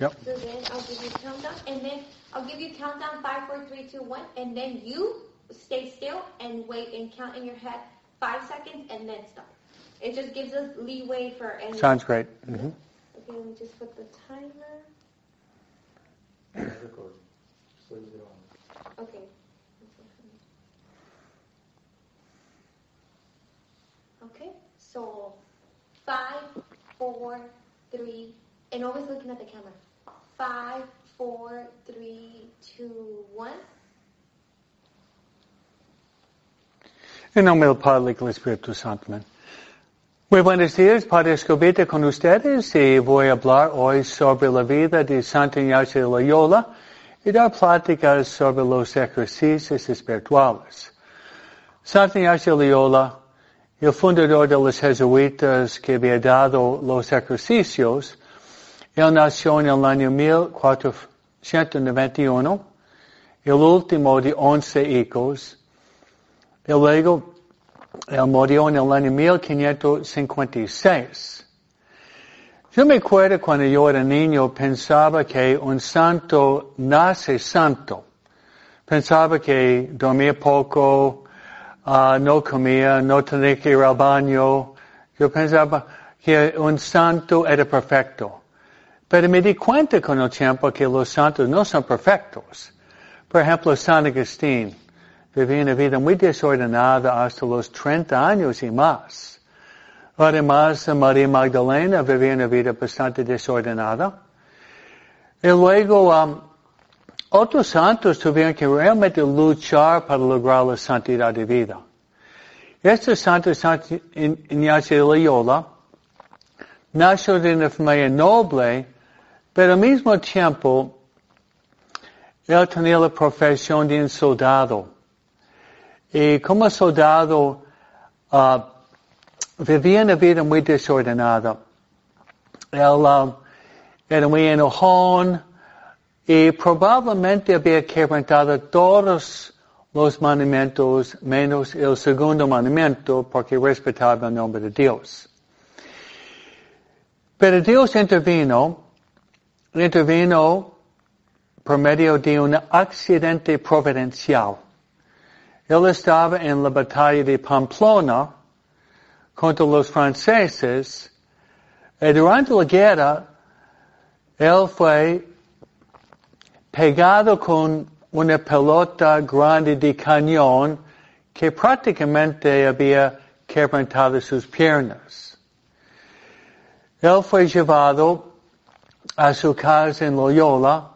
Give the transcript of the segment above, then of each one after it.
Yep. So then I'll give you countdown, and then I'll give you countdown five, four, three, two, one, and then you stay still and wait and count in your head five seconds and then stop. It just gives us leeway for any. Sounds great. hmm Okay, let me just put the timer. Record. Just leave it on. Okay. Okay, so five, four, three, and always looking at the camera. Five, four, three, two, one. En nombre del Padre y Espíritu Santo. Muy buenos días, Padre Escobita con ustedes y voy a hablar hoy sobre la vida de Santa Ignacio de Loyola y dar pláticas sobre los ejercicios espirituales. Santa Ignacio de Loyola, el fundador de los jesuitas que había dado los ejercicios, él nació en el año 1491, el último de once hijos, y luego él murió en el año 1556. Yo me acuerdo cuando yo era niño pensaba que un santo nace santo. Pensaba que dormía poco, ah, no comía, no tenía que ir al baño. Yo pensaba que un santo era perfecto. Pero me di cuenta con el tiempo que los santos no son perfectos. Por ejemplo, San Agustín vivía una vida muy desordenada hasta los 30 años y más. Además, María Magdalena vivía una vida bastante desordenada. Y luego, um, otros santos tuvieron que realmente luchar para lograr la santidad de vida. Este santo, Santo Ignacio de Loyola, nació de una familia noble, pero al mismo tiempo, él tenía la profesión de un soldado. Y como soldado, uh, vivía una vida muy desordenada. Él um, era muy enojón y probablemente había quebrantado todos los mandamientos menos el segundo mandamiento porque respetaba el nombre de Dios. Pero Dios intervino, intervino por medio de un accidente providencial. Él estaba en la batalla de Pamplona contra los franceses y durante la guerra él fue pegado con una pelota grande de cañón que prácticamente había quebrantado sus piernas. Él fue llevado a su casa en Loyola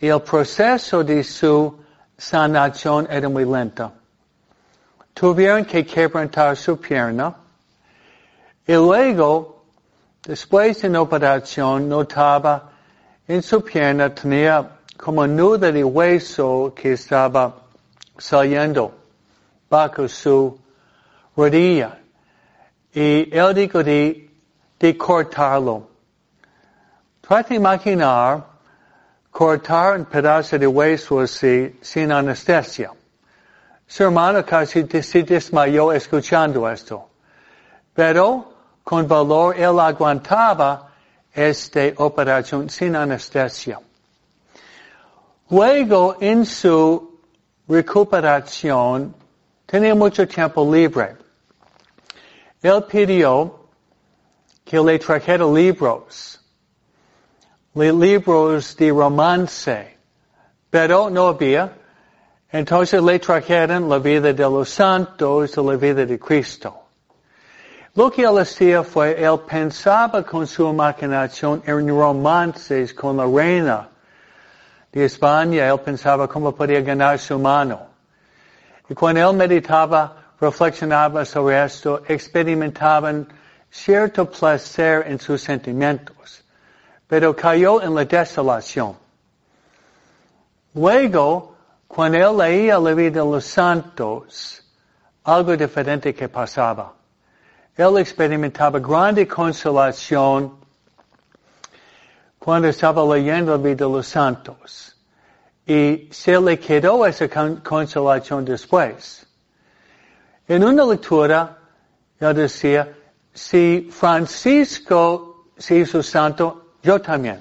el proceso de su sanación era muy lenta. Tuvieron que quebrantar su pierna y luego, después de la operación, notaba en su pierna tenía como nudo de hueso que estaba saliendo bajo su rodilla. Y él dijo de cortarlo. Trata de imaginar cortar un pedazo de hueso sin anestesia. Su hermano casi se desmayó escuchando esto. Pero con valor él aguantaba esta operación sin anestesia. Luego, en su recuperación, tenía mucho tiempo libre. Él pidió que le trajera libros, libros de romance, pero no había. Entonces le trajeron la vida de los santos y la vida de Cristo. Lo que él hacía fue, él pensaba con su imaginación en romances con la reina de España, él pensaba cómo podía ganar su mano. Y cuando él meditaba, reflexionaba sobre esto, experimentaban cierto placer en sus sentimientos, pero cayó en la desolación. Luego, cuando él leía la vida de los santos, algo diferente que pasaba. Él experimentaba grande consolación cuando estaba leyendo la vida de los santos. Y se le quedó esa consolación después. En una lectura, él decía, si Francisco se hizo santo, yo también.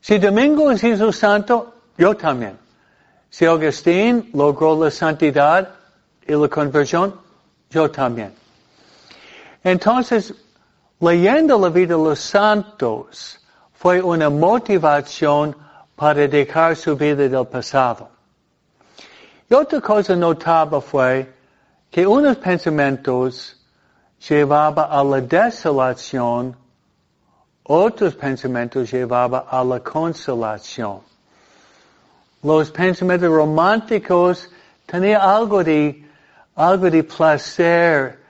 Si Domingo hizo santo, yo también. Si Agustín logró la santidad y la conversión, yo también. Entonces, leyendo la vida de los santos fue una motivación para dejar su vida del pasado. Y otra cosa notable fue que unos pensamientos llevaban a la desolación, otros pensamientos llevaban a la consolación. Los pensamientos románticos tenían algo de, algo de placer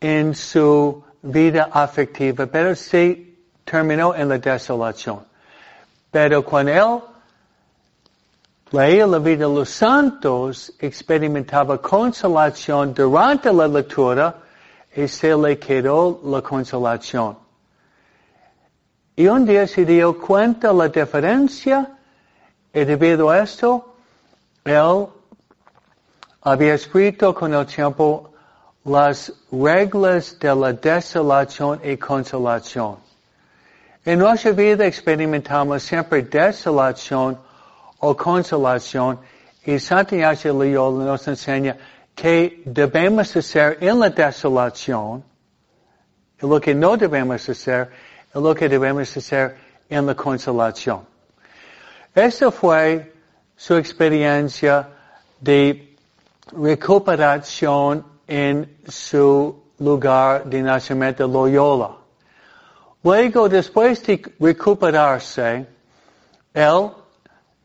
en su vida afectiva, pero se terminó en la desolación. Pero cuando él leía la vida de los santos, experimentaba consolación durante la lectura y se le quedó la consolación. Y un día se dio cuenta la diferencia y debido a esto, él había escrito con el tiempo las reglas de la desolación y consolación. En nuestra vida experimentamos siempre desolación o consolación y Santiago Loyola nos enseña que debemos hacer en la desolación y lo que no debemos hacer y lo que debemos hacer en la consolación. Esa fue su experiencia de recuperación en su lugar de nacimiento Loyola. Luego, después de recuperarse, él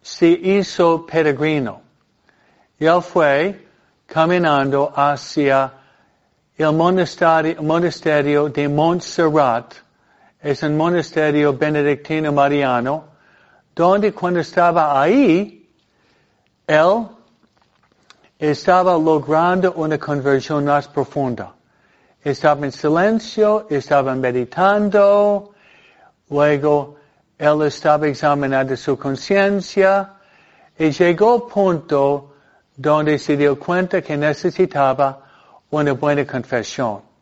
se hizo peregrino. Y él fue caminando hacia el monasterio de Montserrat. Es un monasterio benedictino mariano, donde cuando estaba ahí, él estaba logrando una conversión más profunda. Estaba en silencio, estaba meditando, luego él estaba examinando su conciencia y llegó al punto donde se dio cuenta que necesitaba una buena confesión.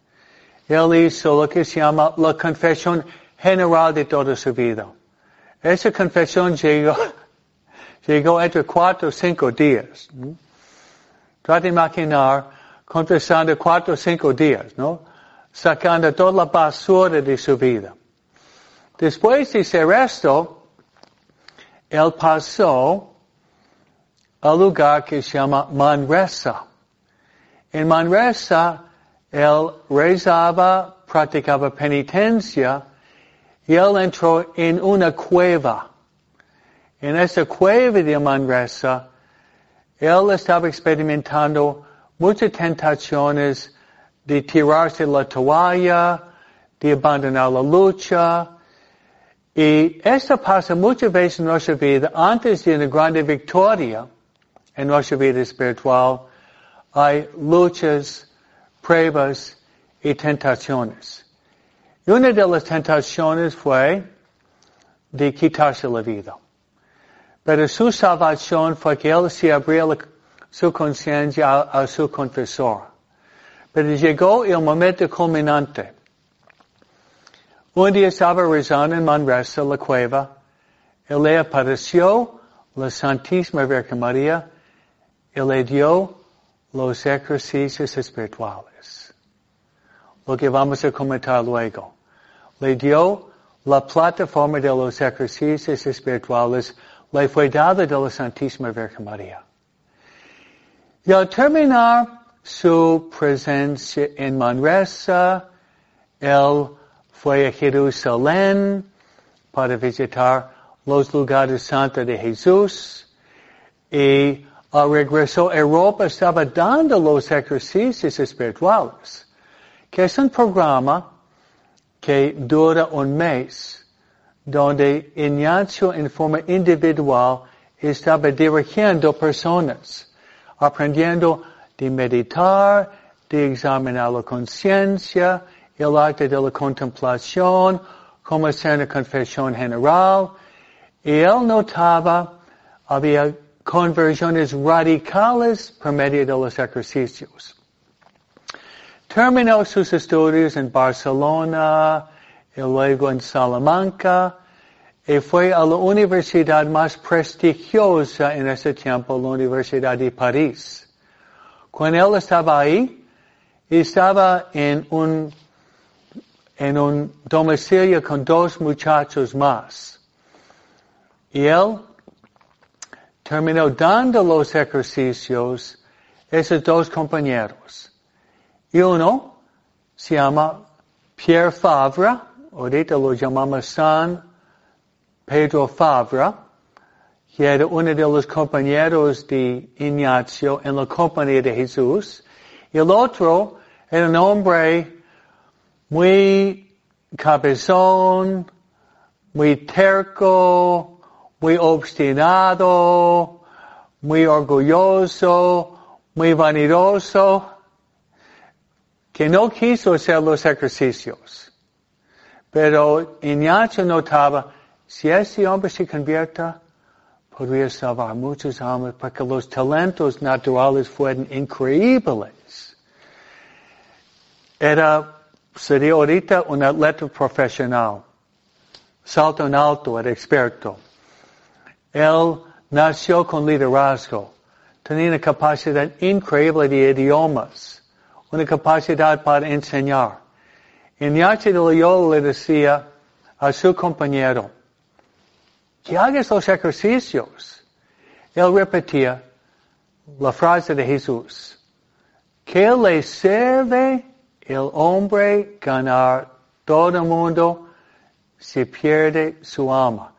Él hizo lo que se llama la confesión general de toda su vida. Esa confesión llegó, llegó entre cuatro o cinco días. Trata de imaginar confesando cuatro o cinco días, ¿no? Sacando toda la basura de su vida. Después de hacer esto, él pasó al lugar que se llama Manresa. En Manresa, él rezaba, practicaba penitencia, y él entró en una cueva. En esa cueva de Manresa, él estaba experimentando muchas tentaciones de tirarse la toalla, de abandonar la lucha, y esto pasa muchas veces en nuestra vida. Antes de una grande victoria en nuestra vida espiritual, hay luchas, pruebas y tentaciones. Una de las tentaciones fue de quitarse la vida. Pero su salvación fue que él se abrió su conciencia a, a su confesor. Pero llegó el momento culminante. Un día estaba rezando en Manresa, la cueva, y le apareció la Santísima Virgen María y le dio los ejercicios espirituales. Lo que vamos a comentar luego. Le dio la plataforma de los ejercicios espirituales, le fue dada de la Santísima Virgen María. Y al terminar su presencia en Manresa, él fue a Jerusalén para visitar los lugares santos de Jesús y al regresó a Europa estaba dando los ejercicios espirituales, que es un programa que dura un mes, donde Ignacio en forma individual estaba dirigiendo personas, aprendiendo de meditar, de examinar la conciencia, el arte de la contemplación, cómo hacer una confesión general, y él notaba, había conversiones radicales por medio de los ejercicios. Terminó sus estudios en Barcelona, y luego en Salamanca, y fue a la universidad más prestigiosa en ese tiempo, la Universidad de París. Cuando él estaba ahí, estaba en un, en un domicilio con dos muchachos más. Y él terminó dando los ejercicios esos dos compañeros. Y uno se llama Pierre Favre, ahorita lo llamamos San Pedro Favre, que era uno de los compañeros de Ignacio en la compañía de Jesús. Y el otro era un hombre muy cabezón, muy terco, muy obstinado, muy orgulloso, muy vanidoso, que no quiso hacer los ejercicios. Pero Ignacio notaba, si ese hombre se convierta, podría salvar muchos almas porque los talentos naturales fueron increíbles. Era, sería ahorita un atleta profesional. Salto en alto, era experto. Él nació con liderazgo. Tenía una capacidad increíble de idiomas. Una capacidad para enseñar. Ignacio de Loyola le decía a su compañero, que hagas los ejercicios. Él repetía la frase de Jesús. ¿Qué le sirve el hombre ganar todo el mundo si pierde su alma?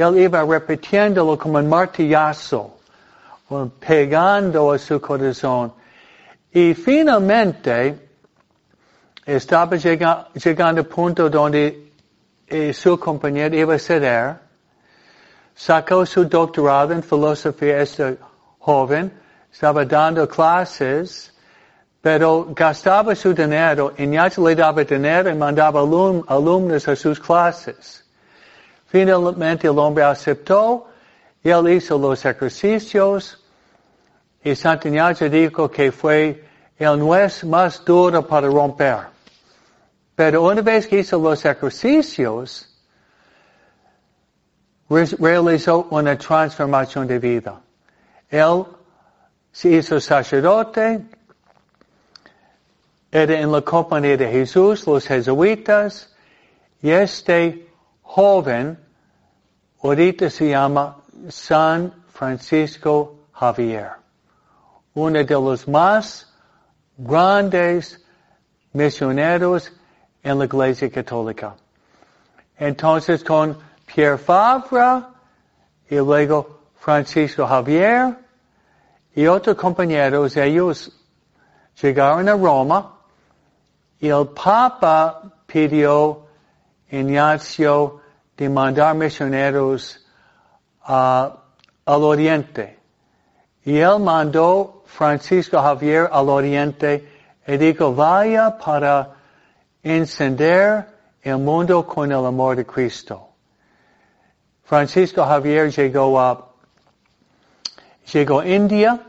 Él iba repitiéndolo como un martillazo, pegando a su corazón. Y finalmente estaba llegando, al punto donde eh, su compañero iba a ceder sacó su doctorado en filosofía este joven, estaba dando clases, pero gastaba su dinero, Ignacio le daba dinero y mandaba alumnos a sus clases. Finalmente el hombre aceptó, él hizo los ejercicios, y Santo Ignacio dijo que fue el nuez más duro para romper. Pero una vez que hizo los ejercicios, realizó una transformación de vida. Él se hizo sacerdote, era en la compañía de Jesús, los jesuitas, y este joven ahorita se llama San Francisco Javier, uno de los más grandes misioneros en la Iglesia Católica. Entonces con Pierre Favre y luego Francisco Javier y otros compañeros, ellos llegaron a Roma y el Papa pidió Ignacio de mandar misioneros al oriente. Y él mandó Francisco Javier al oriente y dijo, vaya para encender el mundo con el amor de Cristo. Francisco Javier llegó a, llegó a India,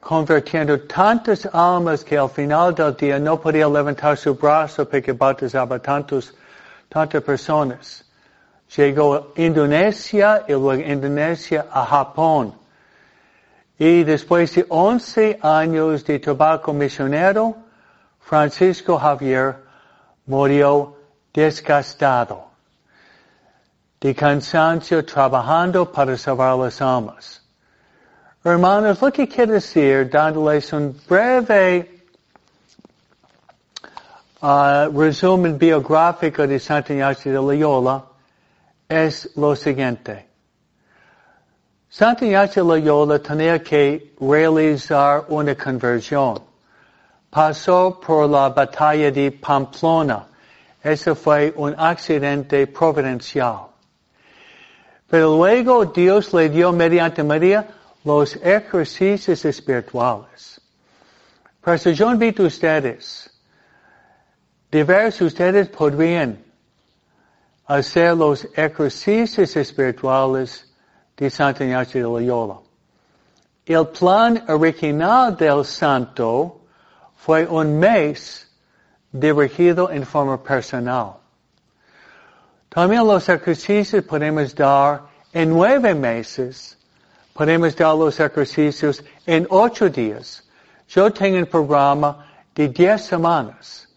convirtiendo tantas almas que al final del día no podía levantar su brazo porque bautizaba tantos, tantas personas. Llegó a Indonesia y luego Indonesia a Japón. Y después de 11 años de trabajo misionero, Francisco Javier murió desgastado de cansancio trabajando para salvar las almas. Hermanos, lo que quiero decir, dándoles un breve uh, resumen biográfico de Santa Ignacio de Loyola, es lo siguiente. Ignacio de Loyola tenía que realizar una conversión. Pasó por la batalla de Pamplona. Eso fue un accidente providencial. Pero luego Dios le dio mediante María los ejercicios espirituales. A ustedes, de ver si ustedes podrían hacer los ejercicios espirituales de Santa de Loyola. El plan original del santo fue un mes dirigido en forma personal. También los ejercicios podemos dar en nueve meses. Podemos dar los ejercicios en ocho días. Yo tengo un programa de diez semanas.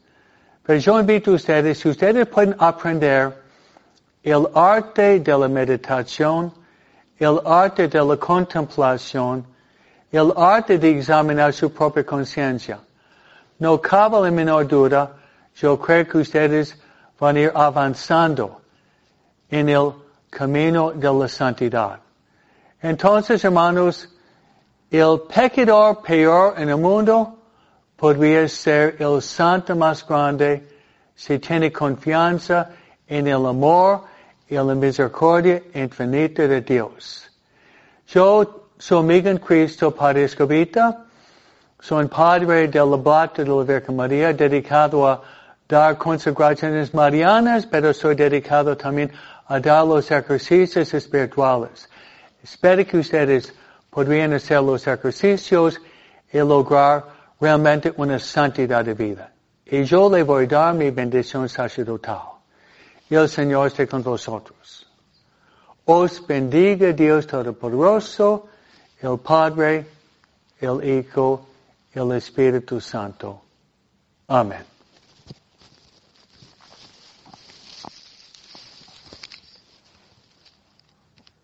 Pero yo invito a ustedes, si ustedes pueden aprender el arte de la meditación, el arte de la contemplación, el arte de examinar su propia conciencia. No cabe la menor duda, yo creo que ustedes van a ir avanzando en el camino de la santidad. Entonces, hermanos, el pecador peor en el mundo podría ser el santo más grande si tiene confianza en el amor y la misericordia infinita de Dios. Yo soy en Cristo, Padre Escobita, soy padre del laboratorio de la Virgen María, dedicado a dar consagraciones marianas, pero soy dedicado también a dar los ejercicios espirituales. Espero que ustedes podrían hacer los ejercicios y lograr realmente una santidad de vida. Y yo le voy a dar mi bendición sacerdotal. Y el Señor esté con vosotros. Os bendiga Dios Todopoderoso, el Padre, el Hijo, el Espíritu Santo. Amén.